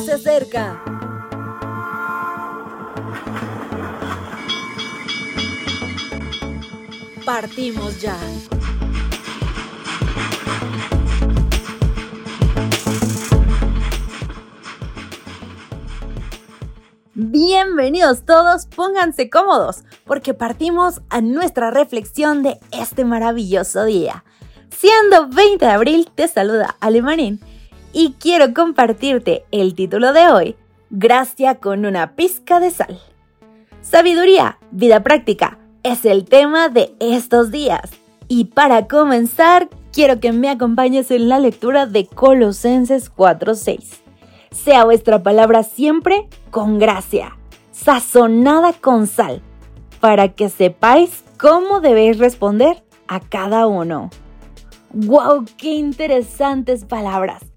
se acerca. Partimos ya. Bienvenidos todos, pónganse cómodos, porque partimos a nuestra reflexión de este maravilloso día. Siendo 20 de abril, te saluda Alemanín y quiero compartirte el título de hoy, Gracia con una pizca de sal. Sabiduría, vida práctica, es el tema de estos días. Y para comenzar, quiero que me acompañes en la lectura de Colosenses 4:6. Sea vuestra palabra siempre con gracia, sazonada con sal, para que sepáis cómo debéis responder a cada uno. ¡Wow! ¡Qué interesantes palabras!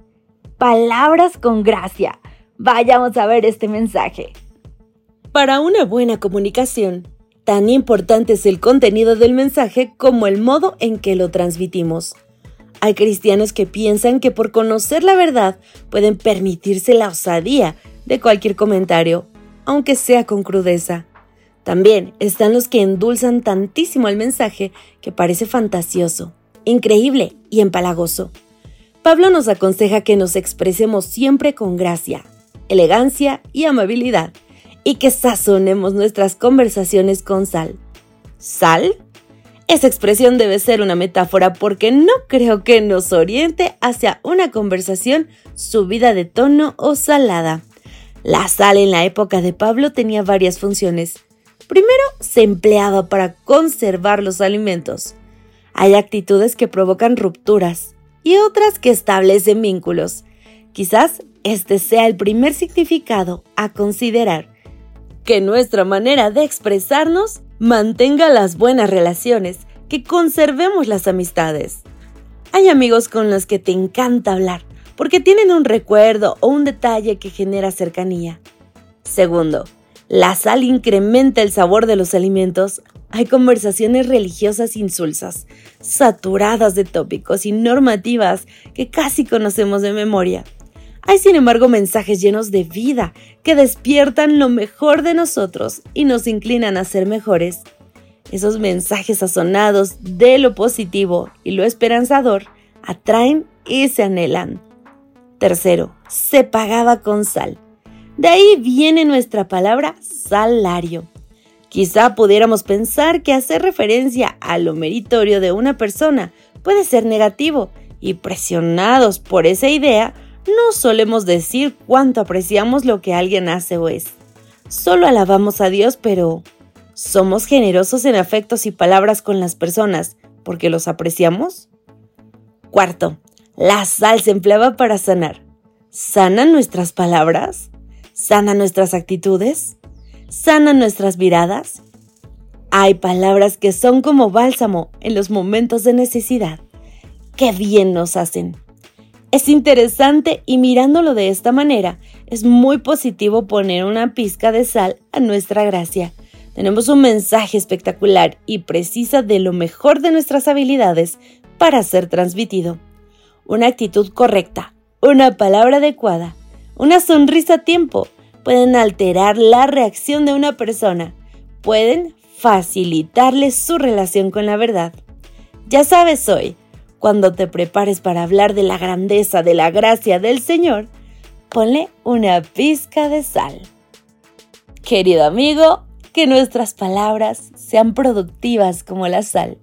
Palabras con gracia. Vayamos a ver este mensaje. Para una buena comunicación, tan importante es el contenido del mensaje como el modo en que lo transmitimos. Hay cristianos que piensan que por conocer la verdad pueden permitirse la osadía de cualquier comentario, aunque sea con crudeza. También están los que endulzan tantísimo el mensaje que parece fantasioso, increíble y empalagoso. Pablo nos aconseja que nos expresemos siempre con gracia, elegancia y amabilidad, y que sazonemos nuestras conversaciones con sal. ¿Sal? Esa expresión debe ser una metáfora porque no creo que nos oriente hacia una conversación subida de tono o salada. La sal en la época de Pablo tenía varias funciones. Primero, se empleaba para conservar los alimentos. Hay actitudes que provocan rupturas, y otras que establecen vínculos. Quizás este sea el primer significado a considerar. Que nuestra manera de expresarnos mantenga las buenas relaciones, que conservemos las amistades. Hay amigos con los que te encanta hablar, porque tienen un recuerdo o un detalle que genera cercanía. Segundo, la sal incrementa el sabor de los alimentos hay conversaciones religiosas insulsas, saturadas de tópicos y normativas que casi conocemos de memoria. Hay sin embargo mensajes llenos de vida que despiertan lo mejor de nosotros y nos inclinan a ser mejores. Esos mensajes sazonados de lo positivo y lo esperanzador atraen y se anhelan. Tercero, se pagaba con sal. De ahí viene nuestra palabra salario. Quizá pudiéramos pensar que hacer referencia a lo meritorio de una persona puede ser negativo y presionados por esa idea, no solemos decir cuánto apreciamos lo que alguien hace o es. Solo alabamos a Dios, pero ¿somos generosos en afectos y palabras con las personas porque los apreciamos? Cuarto, la sal se empleaba para sanar. ¿Sanan nuestras palabras? ¿Sanan nuestras actitudes? Sanan nuestras miradas? Hay palabras que son como bálsamo en los momentos de necesidad. ¡Qué bien nos hacen! Es interesante y mirándolo de esta manera, es muy positivo poner una pizca de sal a nuestra gracia. Tenemos un mensaje espectacular y precisa de lo mejor de nuestras habilidades para ser transmitido. Una actitud correcta, una palabra adecuada, una sonrisa a tiempo, pueden alterar la reacción de una persona, pueden facilitarle su relación con la verdad. Ya sabes hoy, cuando te prepares para hablar de la grandeza de la gracia del Señor, ponle una pizca de sal. Querido amigo, que nuestras palabras sean productivas como la sal.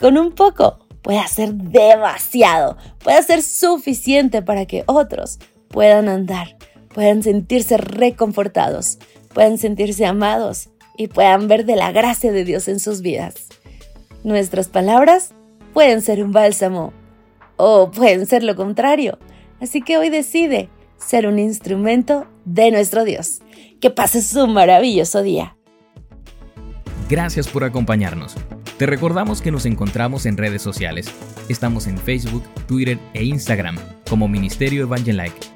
Con un poco puede ser demasiado, puede ser suficiente para que otros puedan andar puedan sentirse reconfortados, puedan sentirse amados y puedan ver de la gracia de Dios en sus vidas. Nuestras palabras pueden ser un bálsamo o pueden ser lo contrario. Así que hoy decide ser un instrumento de nuestro Dios. Que pases un maravilloso día. Gracias por acompañarnos. Te recordamos que nos encontramos en redes sociales. Estamos en Facebook, Twitter e Instagram como Ministerio Evangelike